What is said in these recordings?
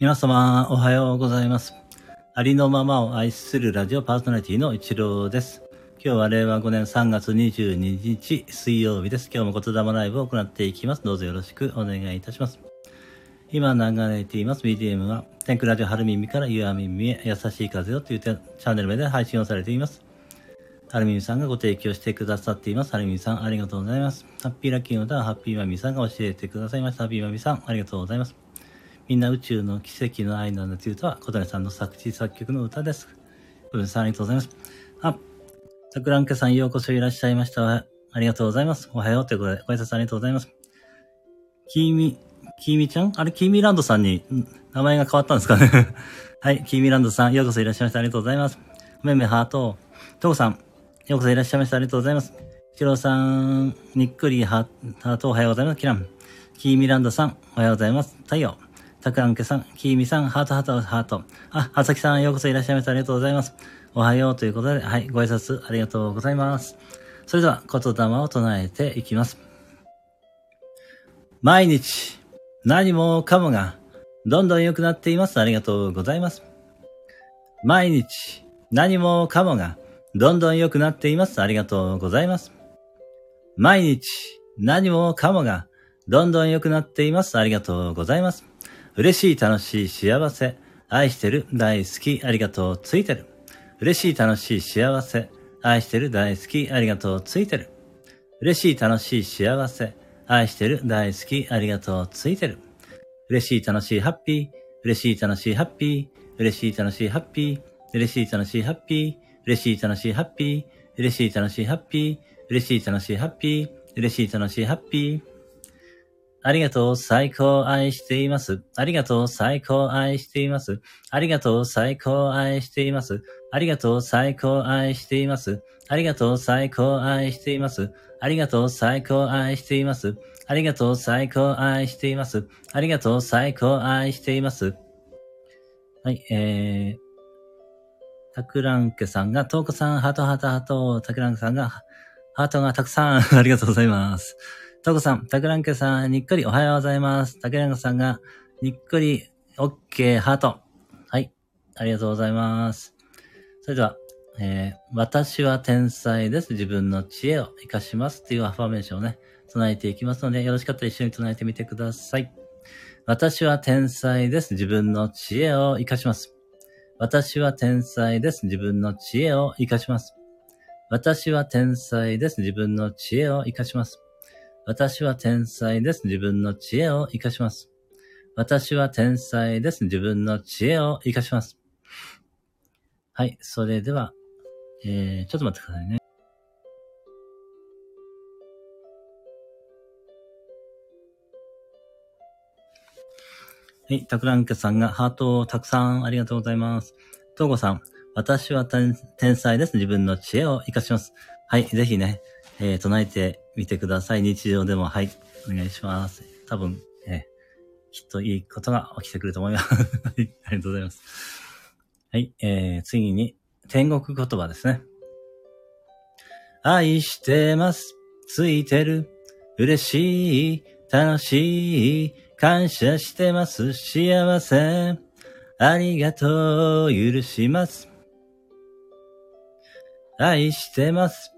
皆様、おはようございます。ありのままを愛するラジオパーソナリティの一郎です。今日は令和5年3月22日水曜日です。今日も言霊ライブを行っていきます。どうぞよろしくお願いいたします。今流れています BGM は、天空ラジオ春耳から夕耳へ優しい風をというチャンネル名で配信をされています。はるみみさんがご提供してくださっています。はるみみさん、ありがとうございます。ハッピーラッキーの歌はハッピーマミさんが教えてくださいました。ハッピーマミさん、ありがとうございます。みんな宇宙の奇跡の愛なんだという歌は、小谷さんの作詞作曲の歌です。小谷さん、ありがとうございます。あ、桜んけさん、ようこそいらっしゃいました。ありがとうございます。おはようということで、ご挨拶ありがとうございます。きみ、きみちゃん？あれ、きみランドさんに名前が変わったんですかね はい、きみランドさん、ようこそいらっしゃいました。ありがとうございます。めめハート、とこさん、ようこそいらっしゃいました。ありがとうございます。ひろさん、にっくりハート、おはようございます。キラン。きみランドさん、おはようございます。太陽。たくらんけさん、きみさん、ハート、ハート、ハート。あ、はさきさん、ようこそいらっしゃいました。ありがとうございます。おはようということで、はい、ご挨拶ありがとうございます。それでは、言霊を唱えていきます。毎日、何もかもが、どんどん良くなっています。ありがとうございます。毎日、何もかもが、どんどん良くなっています。ありがとうございます。毎日、何もかもが、どんどん良くなっています。ありがとうございます。嬉しい、楽しい、幸せ、愛してる、大好き、ありがとう、ついてる。嬉しい、楽しい、幸せ、愛してる、大好き、ありがとう、ついてる。嬉しい、楽しい、幸せ、愛してる、大好き、ありがとう、ついてる。嬉しい、楽しい、ハッピー。嬉しい、楽しい、ハッピー。嬉しい、楽しい、ハッピー。嬉しい、楽しい、ハッピー。嬉しい、楽しい、ハッピー。嬉しい、楽しい、ハッピー。嬉しい、楽しい、ハッピー。嬉しい、楽しい、ハッピー。ありがとう、最高愛しています。ありがとう、最高愛しています。ありがとう、最高愛しています。ありがとう、最高愛しています。ありがとう、最高愛しています。ありがとう、最高愛しています。ありがとう、最高愛しています。ありがとう、最高愛しています。はい、えー、たくらんけさんが、とうこさん、ハトハトハト、たくらんけさんが、ハートがたくさん、ありがとうございます。とこさん、たくらんけさん、にっくりおはようございます。たくらんけさんが、にっくり、オッケー、ハート。はい、ありがとうございます。それでは、えー、私は天才です。自分の知恵を活かします。っていうアファーメーションをね、唱えていきますので、よろしかったら一緒に唱えてみてください。私は天才です。自分の知恵を活かします。私は天才です。自分の知恵を活かします。私は天才です。自分の知恵を活かします。私は天才です。自分の知恵を活かします。私は天才です。自分の知恵を活かします。はい。それでは、えー、ちょっと待ってくださいね。はい。たくらんけさんがハートをたくさんありがとうございます。とうごさん、私は天才です。自分の知恵を活かします。はい。ぜひね、えー、唱えてみてください。日常でも、はい。お願いします。多分、えー、きっといいことが起きてくると思います。はい。ありがとうございます。はい。えー、次に、天国言葉ですね。愛してます。ついてる。嬉しい。楽しい。感謝してます。幸せ。ありがとう。許します。愛してます。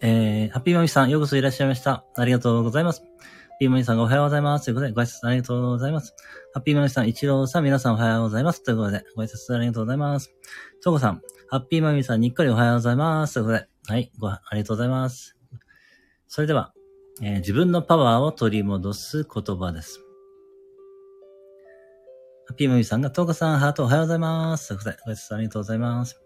えー、ハッピーマミさん、ようこそいらっしゃいました。ありがとうございます。ハッピーマミさんがおはようございます。ということで、ご挨拶ありがとうございます。ハッピーマミさん、一郎さん、皆さんおはようございます。ということで、ご挨拶ありがとうございます。トコさん、ハッピーマミさん、にっこりおはようございます。ということで、はい、ご、ありがとうございます。それでは、えー自分のパワーを取り戻す言葉です。ハッピーマミさんが、トーカさん、ハートおはようございます。ということで、ご挨拶ありがとうございます。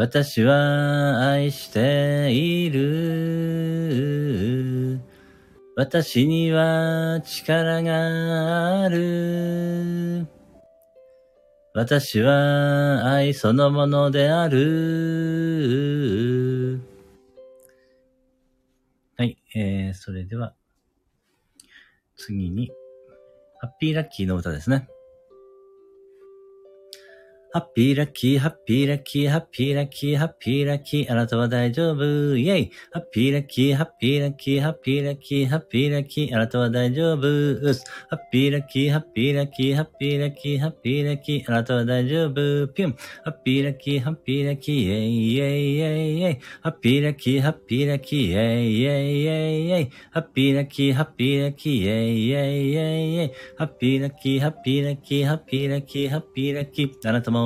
私は愛している。私には力がある。私は愛そのものである。はい、えー、それでは、次に、ハッピーラッキーの歌ですね。ハッピーラッキー、ハッピーラッキー、ハッピーラッキー、ハッピーラッキー、あなたは大丈夫、イェイハッピーラッキー、ハッピーラッキー、ハッピーラッキー、ハッピーラッキー、あなたは大丈夫、うす。ハッピーラッキー、ハッピーラッキー、ハッピーラッキー、ハッピーラッキー、あなたは大丈夫、ピュン。ハッピーラッキー、ハッピーラッキー、イェイイェイイェイイェイ。ハッピーラッキー、ハッピーラッキー、イェイイェイイェイイェイ。ハッピーラッキー、ハッピーラッキー、イェイイェイイェイイェイ。ハッピーラッキー、ハッピーラッキー、ハッピーラッキー、ハッピーラッキー、あなたも、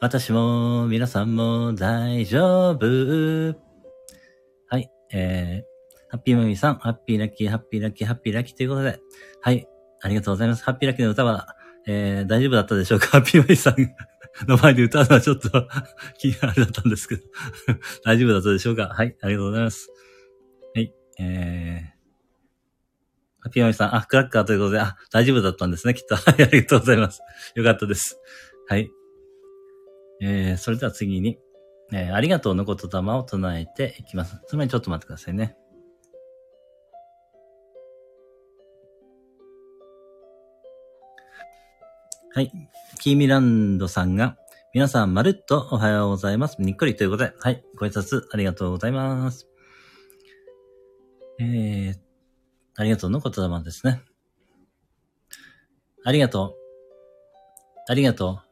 私私も、皆さんも大丈夫。はい、えー、ハッピーマミーさん、ハッピーラッキー、ハッピーラッキー、ハッピーラッキーということで、はい、ありがとうございます。ハッピーラッキーの歌は、えー、大丈夫だったでしょうか？ハッピーマミーさん の前で歌うのはちょっと 気になるだったんですけど大丈夫だったでしょうか？はい、ありがとうございます。はい、えー、ハッピーマミさん、あ、クラッカーということで、あ、大丈夫だったんですね、きっと。はい、ありがとうございます。よかったです。はい。えー、それでは次に、えー、ありがとうの言霊を唱えていきます。つまりちょっと待ってくださいね。はい。キーミランドさんが、皆さんまるっとおはようございます。にっこりということで、はい。ご挨拶ありがとうございます。えー、ありがとうの言霊ですね。ありがとう。ありがとう。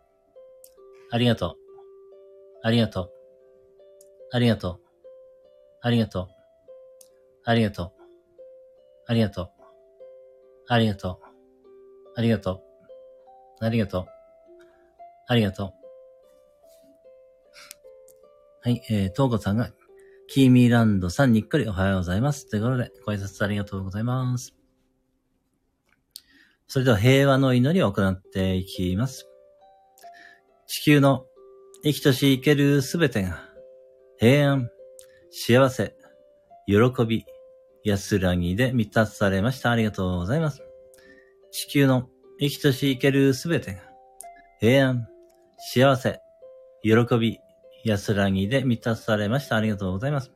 ありがとう。ありがとう。ありがとう。ありがとう。ありがとう。ありがとう。ありがとう。ありがとう。ありがとう。ありがとう。はい、えー、トーコさんが、キーミーランドさんにっくりおはようございます。ということで、ご挨拶ありがとうございます。それでは平和の祈りを行っていきます。地球の生きとし生けるすべてが平安、幸せ、喜び、安らぎで満たされました。ありがとうございます。地球の生きとし生けるすべてが平安、幸せ、喜び、安らぎで満たされました。ありがとうございます。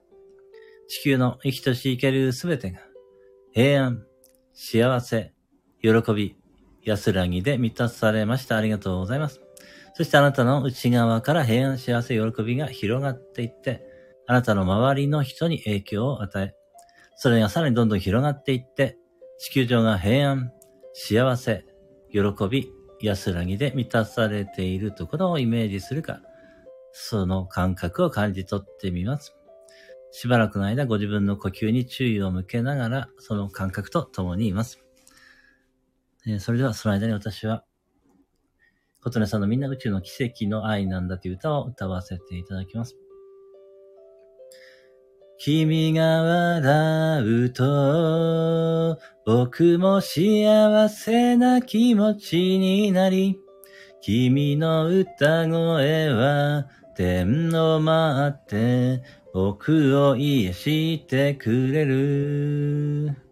地球の生きとし生けるすべてが平安、幸せ、喜び、安らぎで満たされました。ありがとうございます。そしてあなたの内側から平安、幸せ、喜びが広がっていって、あなたの周りの人に影響を与え、それがさらにどんどん広がっていって、地球上が平安、幸せ、喜び、安らぎで満たされているところをイメージするか、その感覚を感じ取ってみます。しばらくの間ご自分の呼吸に注意を向けながら、その感覚と共にいます。えそれではその間に私は琴音さんのみんな宇宙の奇跡の愛なんだという歌を歌わせていただきます。君が笑うと、僕も幸せな気持ちになり、君の歌声は天を回って僕を癒してくれる。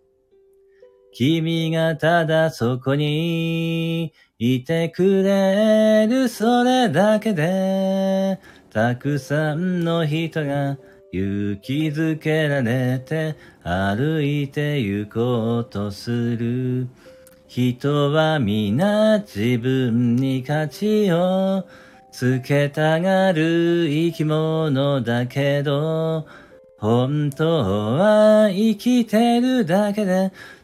君がただそこにいてくれるそれだけで、たくさんの人が勇気づけられて歩いて行こうとする。人は皆自分に価値をつけたがる生き物だけど、本当は生きてるだけで、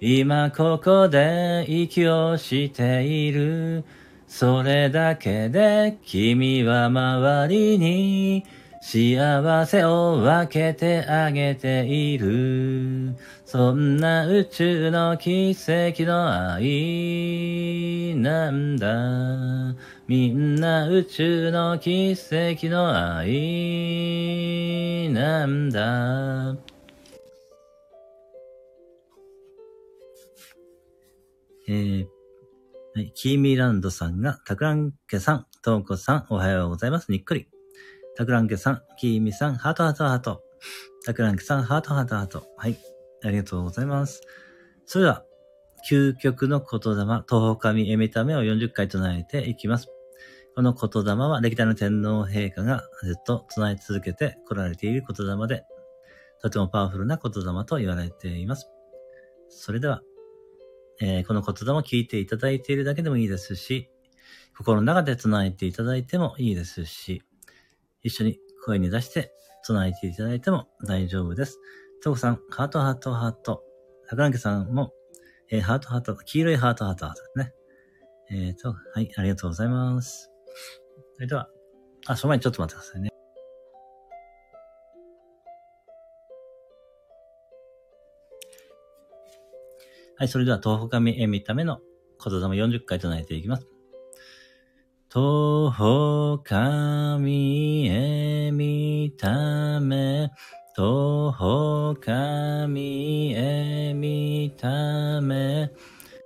今ここで息をしている。それだけで君は周りに幸せを分けてあげている。そんな宇宙の奇跡の愛なんだ。みんな宇宙の奇跡の愛なんだ。えー、はい、キーミーランドさんが、タクランケさん、トーコさん、おはようございます。にっくり。タクランケさん、キーミさん、ハートハートハート。タクランケさん、ハートハートハート。はい。ありがとうございます。それでは、究極の言霊、東方神エメタメを40回唱えていきます。この言霊は歴代の天皇陛下がずっと唱え続けて来られている言霊で、とてもパワフルな言霊と言われています。それでは、えー、この言霊を聞いていただいているだけでもいいですし、心の中で唱えていただいてもいいですし、一緒に声に出して唱えていただいても大丈夫です。トコさん、ハートハートハート。桜ランケさんも、えー、ハートハート、黄色いハートハートハートですね。えっ、ー、と、はい、ありがとうございます。それでは、あ、その前にちょっと待ってくださいね。はい、それでは、東北神へ見た目の言霊40回唱えていきます。東方神へ見ため、東方神へ見ため、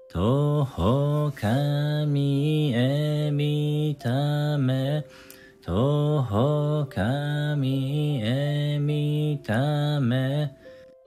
東方神へ見ため、東方神へ見ため、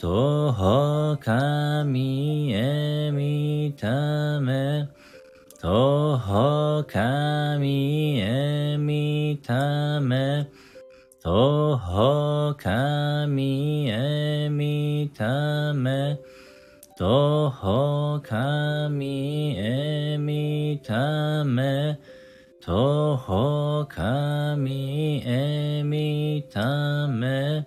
東方神へ見ため、東方神へ見ため、東方神へ見ため、東方神へ見ため、東方神へ見ため、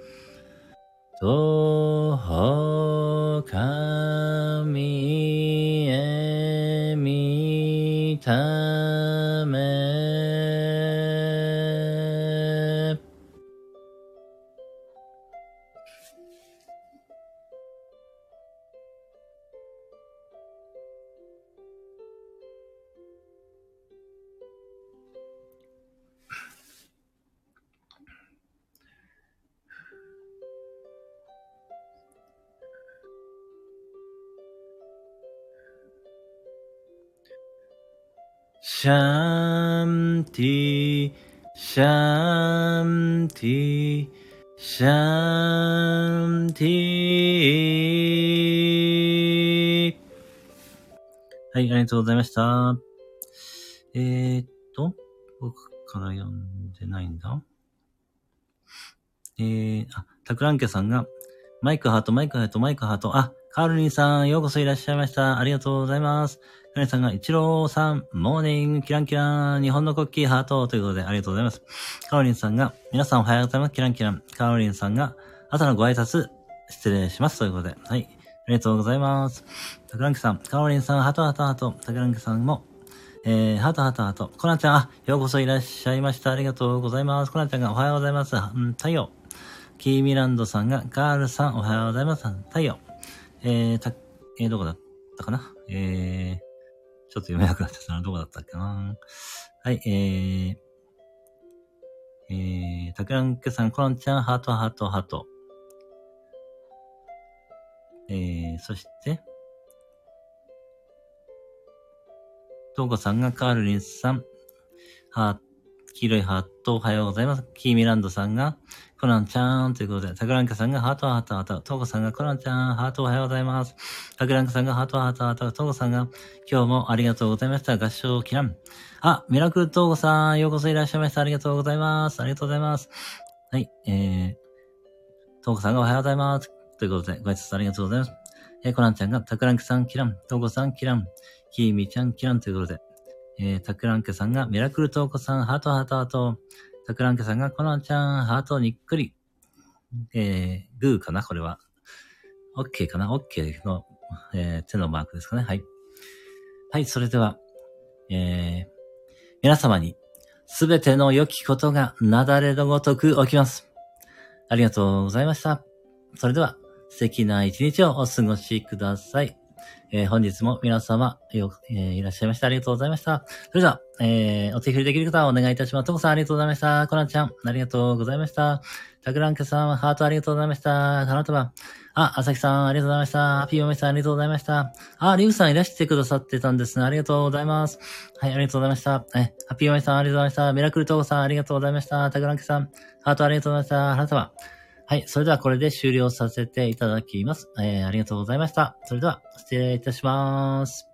徒歩神へ見たシャンティ、シャンティ、シャンティ。はい、ありがとうございました。えー、っと、僕から読んでないんだ。えー、あ、タクランケさんが、マイクハート、マイクハート、マイクハート、あ、カールリンさん、ようこそいらっしゃいました。ありがとうございます。カールリンさんが、イチローさん、モーニング、キランキラン、日本の国旗、ハート、ということで、ありがとうございます。カールリンさんが、皆さんおはようございます、キランキラン。カールリンさんが、朝のご挨拶、失礼します、ということで、はい。ありがとうございます。タクランケさん、カールリンさん、ハト、ハト、ハート、タクランケさんも、えー、ハトハトハト。コナンちゃん、あ、ようこそいらっしゃいました。ありがとうございます。コナンちゃんがおはようございます。うん、太陽。キーミランドさんが、カールさん、おはようございます。太陽。えー、た、えー、どこだったかな？えー、ちょっと読めなくなっちゃったな。どこだったっけなはい、えー、えー、たくらんけさん、コロンちゃん、ハート、ハート、ハート。えー、そして、とうこさんがカールリンさん、ハー黄色いハートおはようございます。キーミランドさんが、コナンちゃんということで、タクランカさんがハートハートハート、トーコさんがコナンちゃん、ハートおはようございます。タクランカさんがハートハートハート、トーコさんが今日もありがとうございました。合唱キラン。あ、ミラクルトーコさん、ようこそいらっしゃいました。ありがとうございます。ありがとうございます。はい、えー、トーコさんがおはようございます。ということで、ご挨拶ありがとうございます。えー、コナンちゃんがタクランカさんキラン、トーコさんキラン、キーミちゃんキランということで、えー、タクランケさんがミラクルトーコさん、ハートハートハート。タクランケさんがコナンちゃん、ハートにっくり。えー、グーかなこれは。オッケーかなオッケーの、えー、手のマークですかね。はい。はい、それでは、えー、皆様に、すべての良きことがなだれのごとく起きます。ありがとうございました。それでは、素敵な一日をお過ごしください。えー本日も皆様よ、えーいらっしゃいました。ありがとうございました。それでは、えーお手振りできる方はお願いいたします。とこさんありがとうございました。コナンちゃん、ありがとうございました。タクランケさん、ハートありがとうございました。花束。あ、朝日さん、ありがとうございました。ピーヨメさん、ありがとうございました。あ、リュウさんいらしてくださってたんですね。ありがとうございます。はい、ありがとうございました。え、ハッピーヨメさん、ありがとうございました。ミラクルトーコさん、ありがとうございました。タクランケさん、ハートありがとうございました。花束。はい。それではこれで終了させていただきます。えー、ありがとうございました。それでは、失礼いたします。